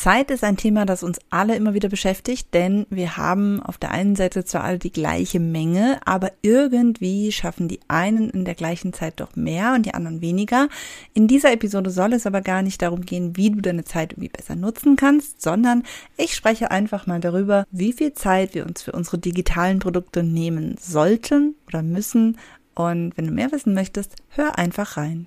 Zeit ist ein Thema, das uns alle immer wieder beschäftigt, denn wir haben auf der einen Seite zwar alle die gleiche Menge, aber irgendwie schaffen die einen in der gleichen Zeit doch mehr und die anderen weniger. In dieser Episode soll es aber gar nicht darum gehen, wie du deine Zeit irgendwie besser nutzen kannst, sondern ich spreche einfach mal darüber, wie viel Zeit wir uns für unsere digitalen Produkte nehmen sollten oder müssen. Und wenn du mehr wissen möchtest, hör einfach rein.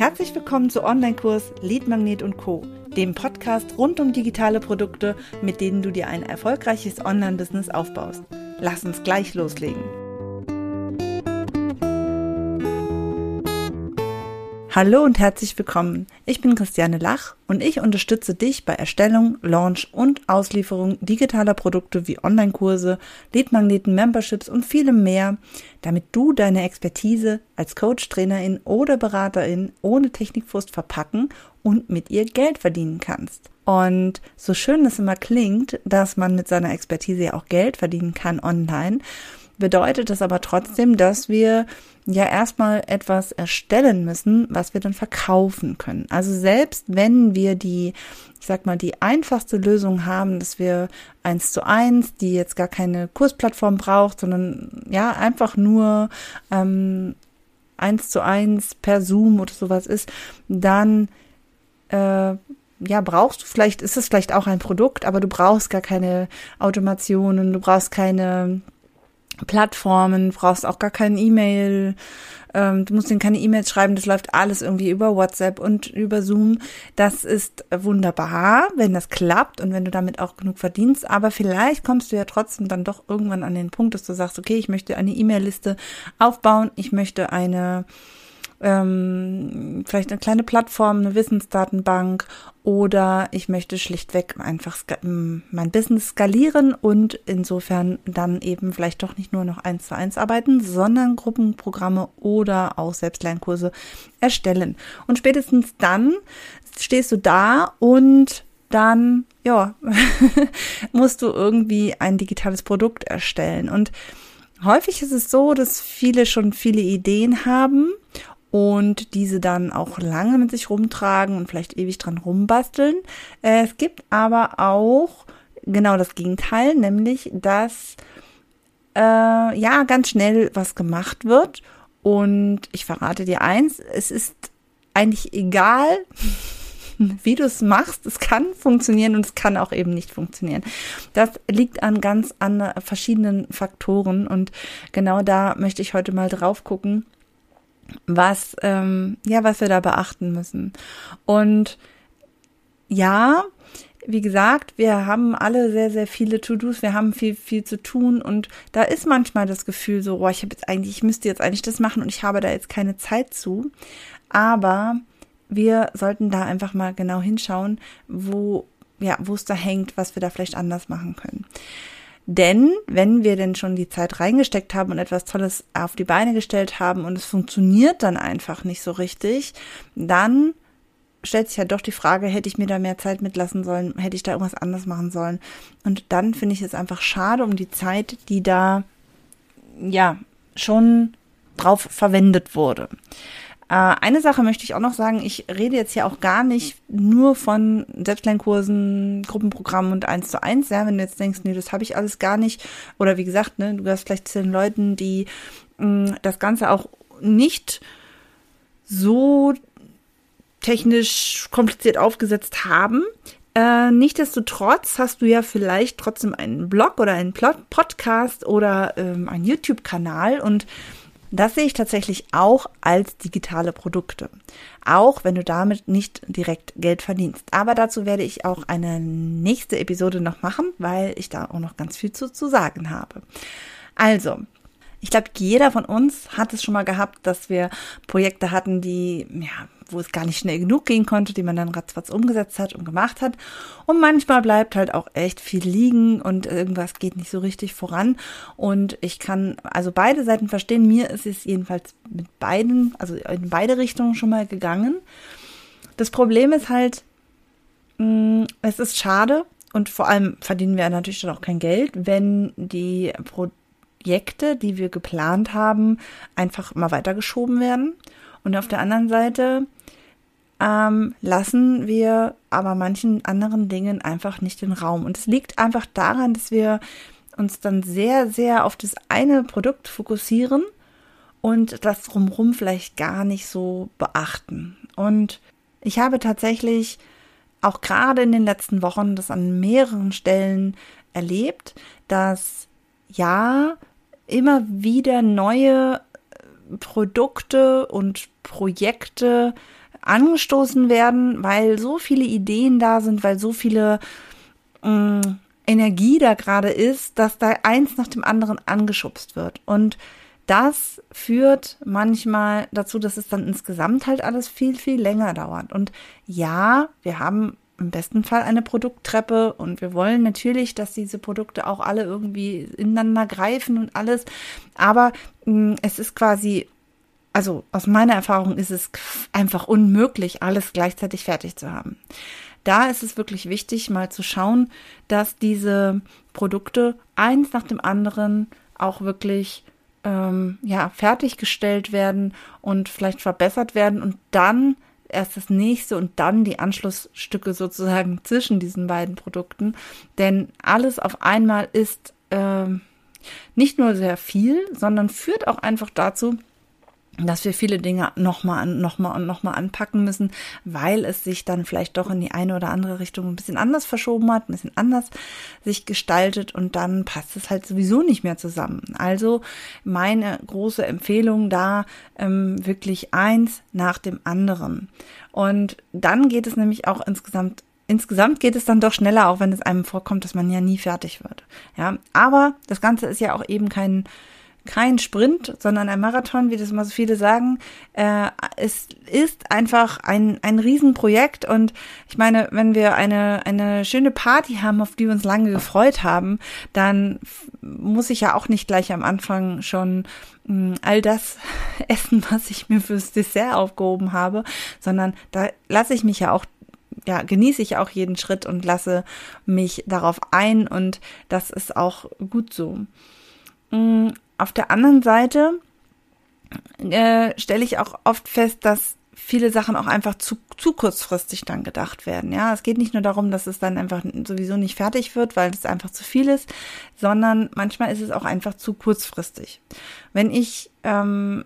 Herzlich willkommen zu Online-Kurs Lead Magnet und Co., dem Podcast rund um digitale Produkte, mit denen du dir ein erfolgreiches Online-Business aufbaust. Lass uns gleich loslegen. Hallo und herzlich willkommen. Ich bin Christiane Lach und ich unterstütze dich bei Erstellung, Launch und Auslieferung digitaler Produkte wie Online-Kurse, Leadmagneten, Memberships und vielem mehr, damit du deine Expertise als Coach, Trainerin oder Beraterin ohne Technikfrust verpacken und mit ihr Geld verdienen kannst. Und so schön es immer klingt, dass man mit seiner Expertise ja auch Geld verdienen kann online, bedeutet das aber trotzdem, dass wir ja erstmal etwas erstellen müssen, was wir dann verkaufen können. Also selbst wenn wir die, ich sag mal, die einfachste Lösung haben, dass wir eins zu eins, die jetzt gar keine Kursplattform braucht, sondern ja einfach nur ähm, eins zu eins per Zoom oder sowas ist, dann äh, ja, brauchst du vielleicht, ist es vielleicht auch ein Produkt, aber du brauchst gar keine Automationen, du brauchst keine Plattformen, brauchst auch gar kein E-Mail, ähm, du musst denen keine E-Mails schreiben, das läuft alles irgendwie über WhatsApp und über Zoom. Das ist wunderbar, wenn das klappt und wenn du damit auch genug verdienst, aber vielleicht kommst du ja trotzdem dann doch irgendwann an den Punkt, dass du sagst, okay, ich möchte eine E-Mail-Liste aufbauen, ich möchte eine ähm, vielleicht eine kleine Plattform, eine Wissensdatenbank oder ich möchte schlichtweg einfach mein Business skalieren und insofern dann eben vielleicht doch nicht nur noch eins zu eins arbeiten, sondern Gruppenprogramme oder auch Selbstlernkurse erstellen. Und spätestens dann stehst du da und dann, ja, musst du irgendwie ein digitales Produkt erstellen. Und häufig ist es so, dass viele schon viele Ideen haben und diese dann auch lange mit sich rumtragen und vielleicht ewig dran rumbasteln. Äh, es gibt aber auch genau das Gegenteil, nämlich dass äh, ja ganz schnell was gemacht wird. Und ich verrate dir eins, es ist eigentlich egal, wie du es machst. Es kann funktionieren und es kann auch eben nicht funktionieren. Das liegt an ganz an verschiedenen Faktoren und genau da möchte ich heute mal drauf gucken was, ähm, ja, was wir da beachten müssen. Und ja, wie gesagt, wir haben alle sehr, sehr viele To-Dos, wir haben viel, viel zu tun und da ist manchmal das Gefühl so, boah, ich habe jetzt eigentlich, ich müsste jetzt eigentlich das machen und ich habe da jetzt keine Zeit zu. Aber wir sollten da einfach mal genau hinschauen, wo, ja, wo es da hängt, was wir da vielleicht anders machen können. Denn wenn wir denn schon die Zeit reingesteckt haben und etwas Tolles auf die Beine gestellt haben und es funktioniert dann einfach nicht so richtig, dann stellt sich ja doch die Frage, hätte ich mir da mehr Zeit mitlassen sollen, hätte ich da irgendwas anders machen sollen. Und dann finde ich es einfach schade um die Zeit, die da ja schon drauf verwendet wurde. Äh, eine Sache möchte ich auch noch sagen, ich rede jetzt hier auch gar nicht nur von Selbstlernkursen, Gruppenprogrammen und eins zu eins, ja, wenn du jetzt denkst, nee, das habe ich alles gar nicht. Oder wie gesagt, ne, du hast vielleicht zu den Leuten, die mh, mm, das Ganze auch nicht so technisch kompliziert aufgesetzt haben. Äh, Nichtsdestotrotz hast du ja vielleicht trotzdem einen Blog oder einen Podcast oder ähm, einen YouTube-Kanal und das sehe ich tatsächlich auch als digitale Produkte. Auch wenn du damit nicht direkt Geld verdienst. Aber dazu werde ich auch eine nächste Episode noch machen, weil ich da auch noch ganz viel zu, zu sagen habe. Also, ich glaube, jeder von uns hat es schon mal gehabt, dass wir Projekte hatten, die ja wo es gar nicht schnell genug gehen konnte, die man dann ratzfatz umgesetzt hat und gemacht hat. Und manchmal bleibt halt auch echt viel liegen und irgendwas geht nicht so richtig voran. Und ich kann also beide Seiten verstehen. Mir ist es jedenfalls mit beiden, also in beide Richtungen schon mal gegangen. Das Problem ist halt, mm, es ist schade und vor allem verdienen wir natürlich dann auch kein Geld, wenn die Projekte, die wir geplant haben, einfach mal weitergeschoben werden. Und auf der anderen Seite ähm, lassen wir aber manchen anderen Dingen einfach nicht den Raum. Und es liegt einfach daran, dass wir uns dann sehr, sehr auf das eine Produkt fokussieren und das drumherum vielleicht gar nicht so beachten. Und ich habe tatsächlich auch gerade in den letzten Wochen das an mehreren Stellen erlebt, dass ja immer wieder neue Produkte und Projekte angestoßen werden, weil so viele Ideen da sind, weil so viele äh, Energie da gerade ist, dass da eins nach dem anderen angeschubst wird. Und das führt manchmal dazu, dass es dann insgesamt halt alles viel, viel länger dauert. Und ja, wir haben im besten Fall eine Produkttreppe und wir wollen natürlich, dass diese Produkte auch alle irgendwie ineinander greifen und alles. Aber mh, mm, es ist quasi, also aus meiner Erfahrung ist es einfach unmöglich, alles gleichzeitig fertig zu haben. Da ist es wirklich wichtig, mal zu schauen, dass diese Produkte eins nach dem anderen auch wirklich ähm, ja fertiggestellt werden und vielleicht verbessert werden und dann erst das nächste und dann die Anschlussstücke sozusagen zwischen diesen beiden Produkten. Denn alles auf einmal ist äh, nicht nur sehr viel, sondern führt auch einfach dazu, dass wir viele Dinge nochmal, nochmal und nochmal anpacken müssen, weil es sich dann vielleicht doch in die eine oder andere Richtung ein bisschen anders verschoben hat, ein bisschen anders sich gestaltet und dann passt es halt sowieso nicht mehr zusammen. Also meine große Empfehlung da ähm, wirklich eins nach dem anderen. Und dann geht es nämlich auch insgesamt insgesamt geht es dann doch schneller, auch wenn es einem vorkommt, dass man ja nie fertig wird. Ja, aber das Ganze ist ja auch eben kein kein Sprint, sondern ein Marathon, wie das immer so viele sagen. Äh, es ist einfach ein, ein Riesenprojekt und ich meine, wenn wir eine, eine schöne Party haben, auf die wir uns lange gefreut haben, dann muss ich ja auch nicht gleich am Anfang schon mh, hm, all das essen, was ich mir fürs Dessert aufgehoben habe, sondern da lasse ich mich ja auch ja, genieße ich auch jeden Schritt und lasse mich darauf ein und das ist auch gut so. Hm, auf der anderen Seite äh, stelle ich auch oft fest, dass viele Sachen auch einfach zu, zu kurzfristig dann gedacht werden. Ja, es geht nicht nur darum, dass es dann einfach sowieso nicht fertig wird, weil es einfach zu viel ist, sondern manchmal ist es auch einfach zu kurzfristig. Wenn ich ähm,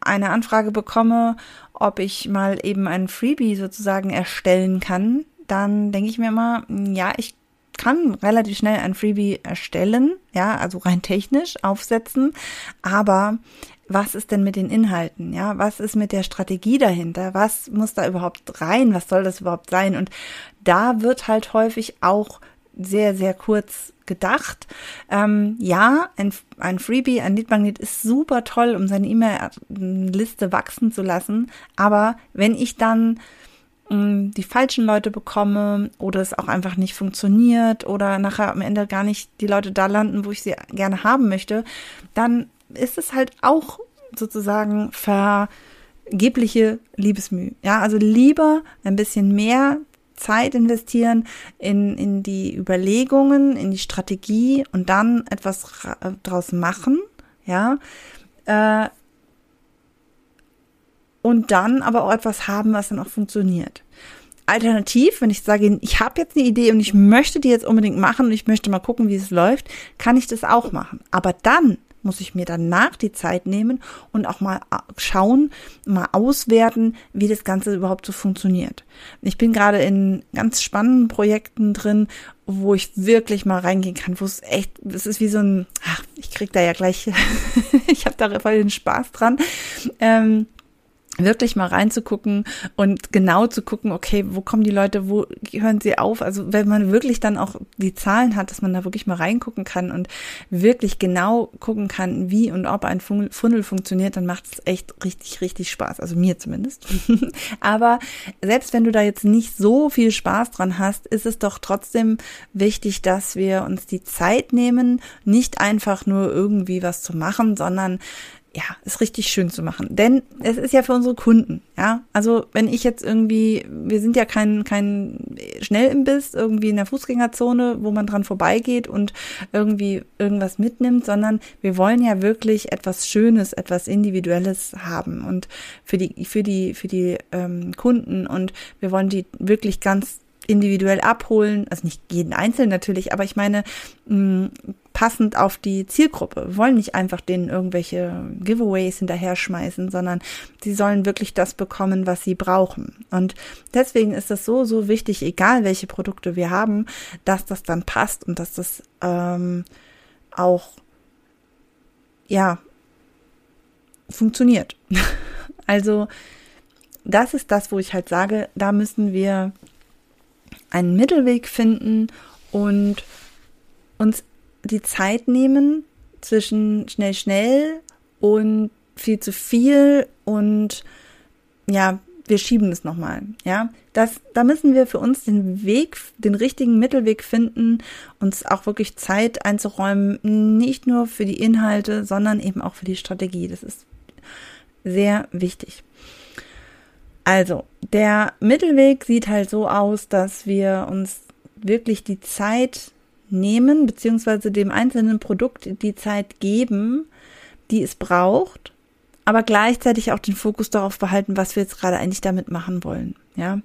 eine Anfrage bekomme, ob ich mal eben ein Freebie sozusagen erstellen kann, dann denke ich mir immer, ja, ich kann relativ schnell ein Freebie erstellen, ja, also rein technisch aufsetzen, aber was ist denn mit den Inhalten? Ja, was ist mit der Strategie dahinter? Was muss da überhaupt rein? Was soll das überhaupt sein? Und da wird halt häufig auch sehr, sehr kurz gedacht. Ähm, ja, ein, ein Freebie, ein Leadmagnet ist super toll, um seine E-Mail-Liste wachsen zu lassen. Aber wenn ich dann die falschen Leute bekomme oder es auch einfach nicht funktioniert oder nachher am Ende gar nicht die Leute da landen, wo ich sie gerne haben möchte, dann ist es halt auch sozusagen vergebliche Liebesmüh. Ja, also lieber ein bisschen mehr Zeit investieren in, in die Überlegungen, in die Strategie und dann etwas draus machen, ja, äh, und dann aber auch etwas haben, was dann auch funktioniert. Alternativ, wenn ich sage, ich habe jetzt eine Idee und ich möchte die jetzt unbedingt machen und ich möchte mal gucken, wie es läuft, kann ich das auch machen. Aber dann muss ich mir danach die Zeit nehmen und auch mal schauen, mal auswerten, wie das Ganze überhaupt so funktioniert. Ich bin gerade in ganz spannenden Projekten drin, wo ich wirklich mal reingehen kann, wo es echt, es ist wie so ein, ach, ich krieg da ja gleich, ich habe da voll den Spaß dran. Ähm, wirklich mal reinzugucken und genau zu gucken, okay, wo kommen die Leute, wo hören sie auf? Also wenn man wirklich dann auch die Zahlen hat, dass man da wirklich mal reingucken kann und wirklich genau gucken kann, wie und ob ein Funnel funktioniert, dann macht es echt richtig, richtig Spaß. Also mir zumindest. Aber selbst wenn du da jetzt nicht so viel Spaß dran hast, ist es doch trotzdem wichtig, dass wir uns die Zeit nehmen, nicht einfach nur irgendwie was zu machen, sondern ja, ist richtig schön zu machen. Denn es ist ja für unsere Kunden, ja. Also wenn ich jetzt irgendwie, wir sind ja kein, kein Schnellimbiss irgendwie in der Fußgängerzone, wo man dran vorbeigeht und irgendwie irgendwas mitnimmt, sondern wir wollen ja wirklich etwas Schönes, etwas Individuelles haben und für die, für die, für die ähm, Kunden und wir wollen die wirklich ganz individuell abholen, also nicht jeden Einzelnen natürlich, aber ich meine, mh, passend auf die Zielgruppe. Wir wollen nicht einfach denen irgendwelche Giveaways hinterher schmeißen, sondern sie sollen wirklich das bekommen, was sie brauchen. Und deswegen ist es so, so wichtig, egal welche Produkte wir haben, dass das dann passt und dass das ähm, auch, ja, funktioniert. also, das ist das, wo ich halt sage, da müssen wir einen Mittelweg finden und uns die Zeit nehmen zwischen schnell, schnell und viel zu viel und ja, wir schieben es nochmal, ja. Das, da müssen wir für uns den Weg, den richtigen Mittelweg finden, uns auch wirklich Zeit einzuräumen, nicht nur für die Inhalte, sondern eben auch für die Strategie. Das ist sehr wichtig. Also, der Mittelweg sieht halt so aus, dass wir uns wirklich die Zeit nehmen, beziehungsweise dem einzelnen Produkt die Zeit geben, die es braucht, aber gleichzeitig auch den Fokus darauf behalten, was wir jetzt gerade eigentlich damit machen wollen. Ja,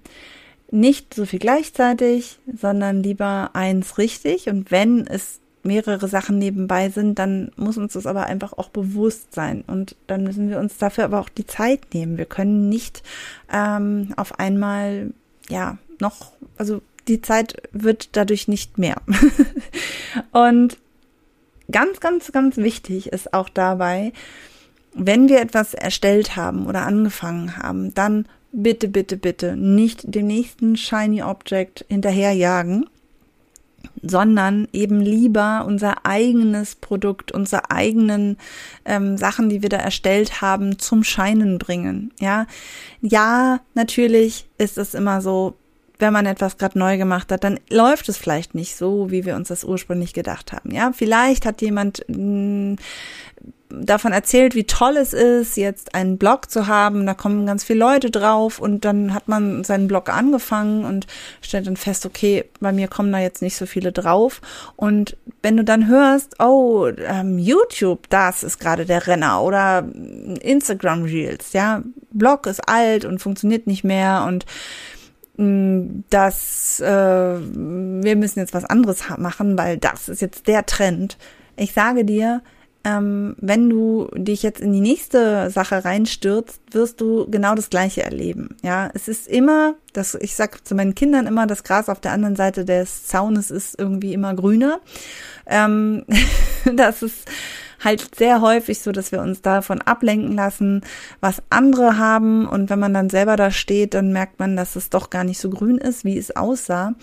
nicht so viel gleichzeitig, sondern lieber eins richtig. Und wenn es mehrere Sachen nebenbei sind, dann muss uns das aber einfach auch bewusst sein. Und dann müssen wir uns dafür aber auch die Zeit nehmen. Wir können nicht ähm, auf einmal, ja, noch, also die Zeit wird dadurch nicht mehr. und ganz, ganz, ganz wichtig ist auch dabei, wenn wir etwas erstellt haben oder angefangen haben, dann bitte, bitte, bitte nicht dem nächsten Shiny Object hinterherjagen, sondern eben lieber unser eigenes Produkt, unsere eigenen ähm, Sachen, die wir da erstellt haben, zum Scheinen bringen. Ja, ja, natürlich ist es immer so, wenn man etwas gerade neu gemacht hat, dann läuft es vielleicht nicht so, wie wir uns das ursprünglich gedacht haben. Ja, vielleicht hat jemand mm, davon erzählt, wie toll es ist, jetzt einen Blog zu haben. Da kommen ganz viele Leute drauf und dann hat man seinen Blog angefangen und stellt dann fest, okay, bei mir kommen da jetzt nicht so viele drauf. Und wenn du dann hörst, oh, ähm, YouTube, das ist gerade der Renner oder Instagram Reels, ja, Blog ist alt und funktioniert nicht mehr und dass äh, wir müssen jetzt was anderes machen, weil das ist jetzt der Trend. Ich sage dir, ähm, wenn du dich jetzt in die nächste Sache reinstürzt, wirst du genau das Gleiche erleben. Ja, es ist immer, das, ich sag zu meinen Kindern immer, das Gras auf der anderen Seite des Zaunes ist irgendwie immer grüner. Ähm, das ist halt sehr häufig so, dass wir uns davon ablenken lassen, was andere haben. Und wenn man dann selber da steht, dann merkt man, dass es doch gar nicht so grün ist, wie es aussah.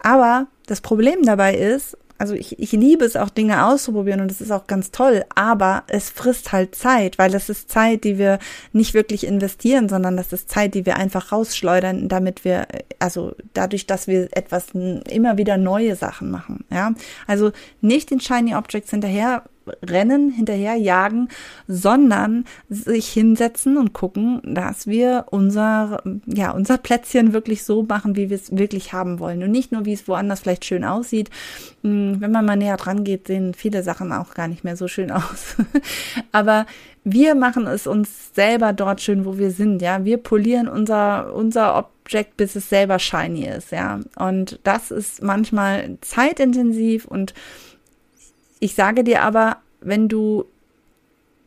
Aber das Problem dabei ist, also ich, ich liebe es auch Dinge auszuprobieren und es ist auch ganz toll, aber es frisst halt Zeit, weil das ist Zeit, die wir nicht wirklich investieren, sondern das ist Zeit, die wir einfach rausschleudern, damit wir, also dadurch, dass wir etwas immer wieder neue Sachen machen, ja. Also nicht den Shiny Objects hinterher rennen, hinterher jagen, sondern sich hinsetzen und gucken, dass wir unser, ja, unser Plätzchen wirklich so machen, wie wir es wirklich haben wollen. Und nicht nur, wie es woanders vielleicht schön aussieht. Hm, wenn man mal näher dran geht, sehen viele Sachen auch gar nicht mehr so schön aus. Aber wir machen es uns selber dort schön, wo wir sind, ja. Wir polieren unser, unser Object, bis es selber shiny ist, ja. Und das ist manchmal zeitintensiv und ich sage dir aber, wenn du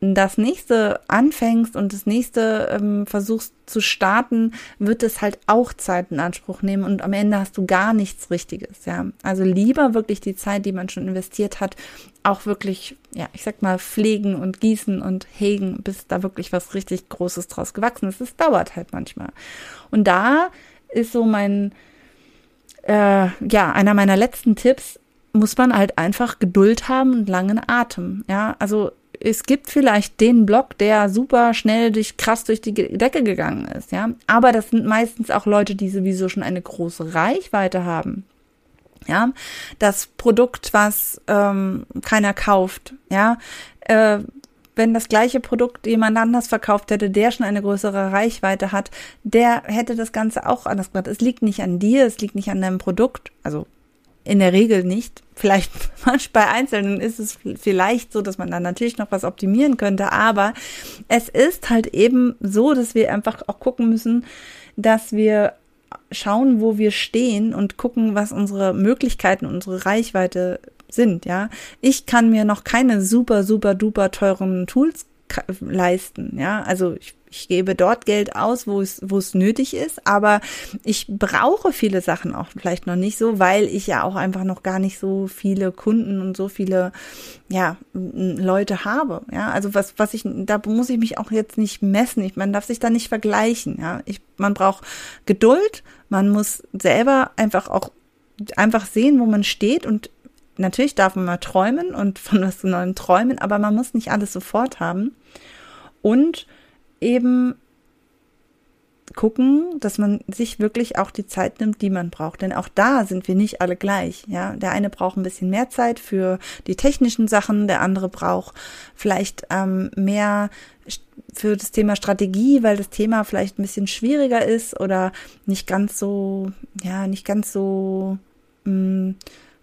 das nächste anfängst und das nächste ähm, versuchst zu starten, wird es halt auch Zeit in Anspruch nehmen und am Ende hast du gar nichts Richtiges, ja. Also lieber wirklich die Zeit, die man schon investiert hat, auch wirklich, ja, ich sag mal, pflegen und gießen und hegen, bis da wirklich was richtig Großes draus gewachsen ist. Es dauert halt manchmal. Und da ist so mein, äh, ja, einer meiner letzten Tipps, muss man halt einfach Geduld haben und langen Atem. Ja, also es gibt vielleicht den Block, der super schnell durch krass durch die Decke gegangen ist, ja. Aber das sind meistens auch Leute, die sowieso schon eine große Reichweite haben. Ja, das Produkt, was ähm, keiner kauft, ja, äh, wenn das gleiche Produkt jemand anders verkauft hätte, der schon eine größere Reichweite hat, der hätte das Ganze auch anders gemacht. Es liegt nicht an dir, es liegt nicht an deinem Produkt, also in der Regel nicht. Vielleicht bei Einzelnen ist es vielleicht so, dass man dann natürlich noch was optimieren könnte, aber es ist halt eben so, dass wir einfach auch gucken müssen, dass wir schauen, wo wir stehen und gucken, was unsere Möglichkeiten, unsere Reichweite sind, ja. Ich kann mir noch keine super, super, duper teuren Tools leisten, ja. Also ich ich gebe dort Geld aus, wo es, wo es nötig ist, aber ich brauche viele Sachen auch vielleicht noch nicht so, weil ich ja auch einfach noch gar nicht so viele Kunden und so viele, ja, Leute habe. Ja, also was, was ich, da muss ich mich auch jetzt nicht messen. Ich, man darf sich da nicht vergleichen. Ja, ich, man braucht Geduld. Man muss selber einfach auch einfach sehen, wo man steht und natürlich darf man mal träumen und von was Neuem träumen, aber man muss nicht alles sofort haben. Und eben gucken, dass man sich wirklich auch die Zeit nimmt, die man braucht. Denn auch da sind wir nicht alle gleich. Ja, der eine braucht ein bisschen mehr Zeit für die technischen Sachen, der andere braucht vielleicht ähm, mehr für das Thema Strategie, weil das Thema vielleicht ein bisschen schwieriger ist oder nicht ganz so, ja, nicht ganz so mh, mm,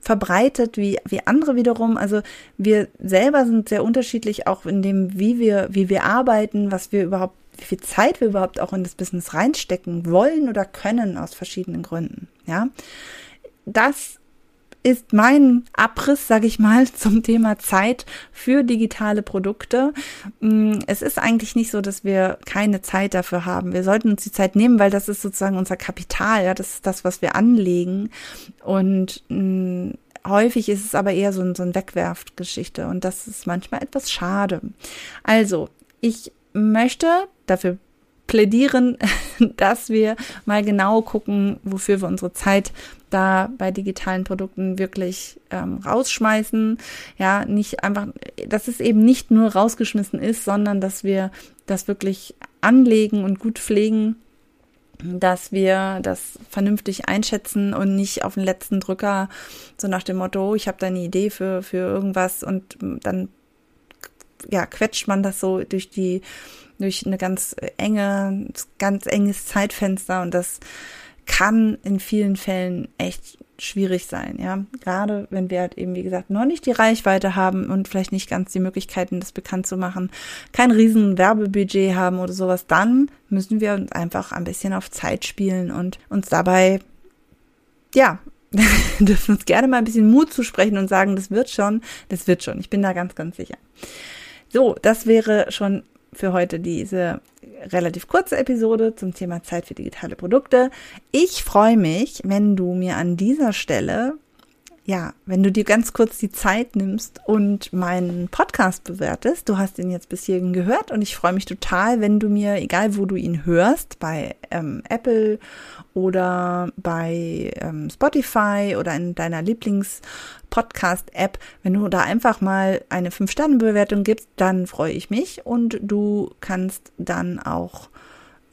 verbreitet wie, wie andere wiederum. Also wir selber sind sehr unterschiedlich auch in dem, wie wir, wie wir arbeiten, was wir überhaupt, wie viel Zeit wir überhaupt auch in das Business reinstecken wollen oder können aus verschiedenen Gründen. Ja, das ist mein Abriss, sage ich mal, zum Thema Zeit für digitale Produkte. Mm, es ist eigentlich nicht so, dass wir keine Zeit dafür haben. Wir sollten uns die Zeit nehmen, weil das ist sozusagen unser Kapital. Ja, das ist das, was wir anlegen. Und mh, mm, häufig ist es aber eher so so ein Wegwerfgeschichte und das ist manchmal etwas schade. Also, ich möchte dafür plädieren, dass wir mal genau gucken, wofür wir unsere Zeit da bei digitalen Produkten wirklich ähm, rausschmeißen. Ja, nicht einfach, dass es eben nicht nur rausgeschmissen ist, sondern dass wir das wirklich anlegen und gut pflegen, dass wir das vernünftig einschätzen und nicht auf den letzten Drücker so nach dem Motto, ich habe da eine Idee für, für irgendwas und dann ja, quetscht man das so durch die durch eine ganz enge, ganz enges Zeitfenster und das kann in vielen Fällen echt schwierig sein, ja. Gerade wenn wir halt eben, wie gesagt, noch nicht die Reichweite haben und vielleicht nicht ganz die Möglichkeiten, das bekannt zu machen, kein riesen Werbebudget haben oder sowas, dann müssen wir uns einfach ein bisschen auf Zeit spielen und uns dabei, ja, dürfen uns gerne mal ein bisschen Mut zusprechen und sagen, das wird schon, das wird schon. Ich bin da ganz, ganz sicher. So, das wäre schon für heute diese relativ kurze Episode zum Thema Zeit für digitale Produkte. Ich freue mich, wenn du mir an dieser Stelle ja, wenn du dir ganz kurz die Zeit nimmst und meinen Podcast bewertest, du hast ihn jetzt bis hierhin gehört und ich freue mich total, wenn du mir, egal wo du ihn hörst, bei ähm, Apple oder bei ähm, Spotify oder in deiner Lieblings-Podcast-App, wenn du da einfach mal eine 5-Sterne-Bewertung gibst, dann freue ich mich und du kannst dann auch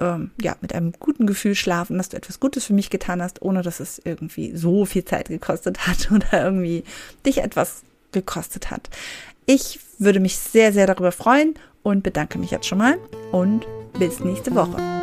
ähm, ja, mit einem guten Gefühl schlafen, dass du etwas Gutes für mich getan hast, ohne dass es irgendwie so viel Zeit gekostet hat oder irgendwie dich etwas gekostet hat. Ich würde mich sehr, sehr darüber freuen und bedanke mich jetzt schon mal und bis nächste Woche.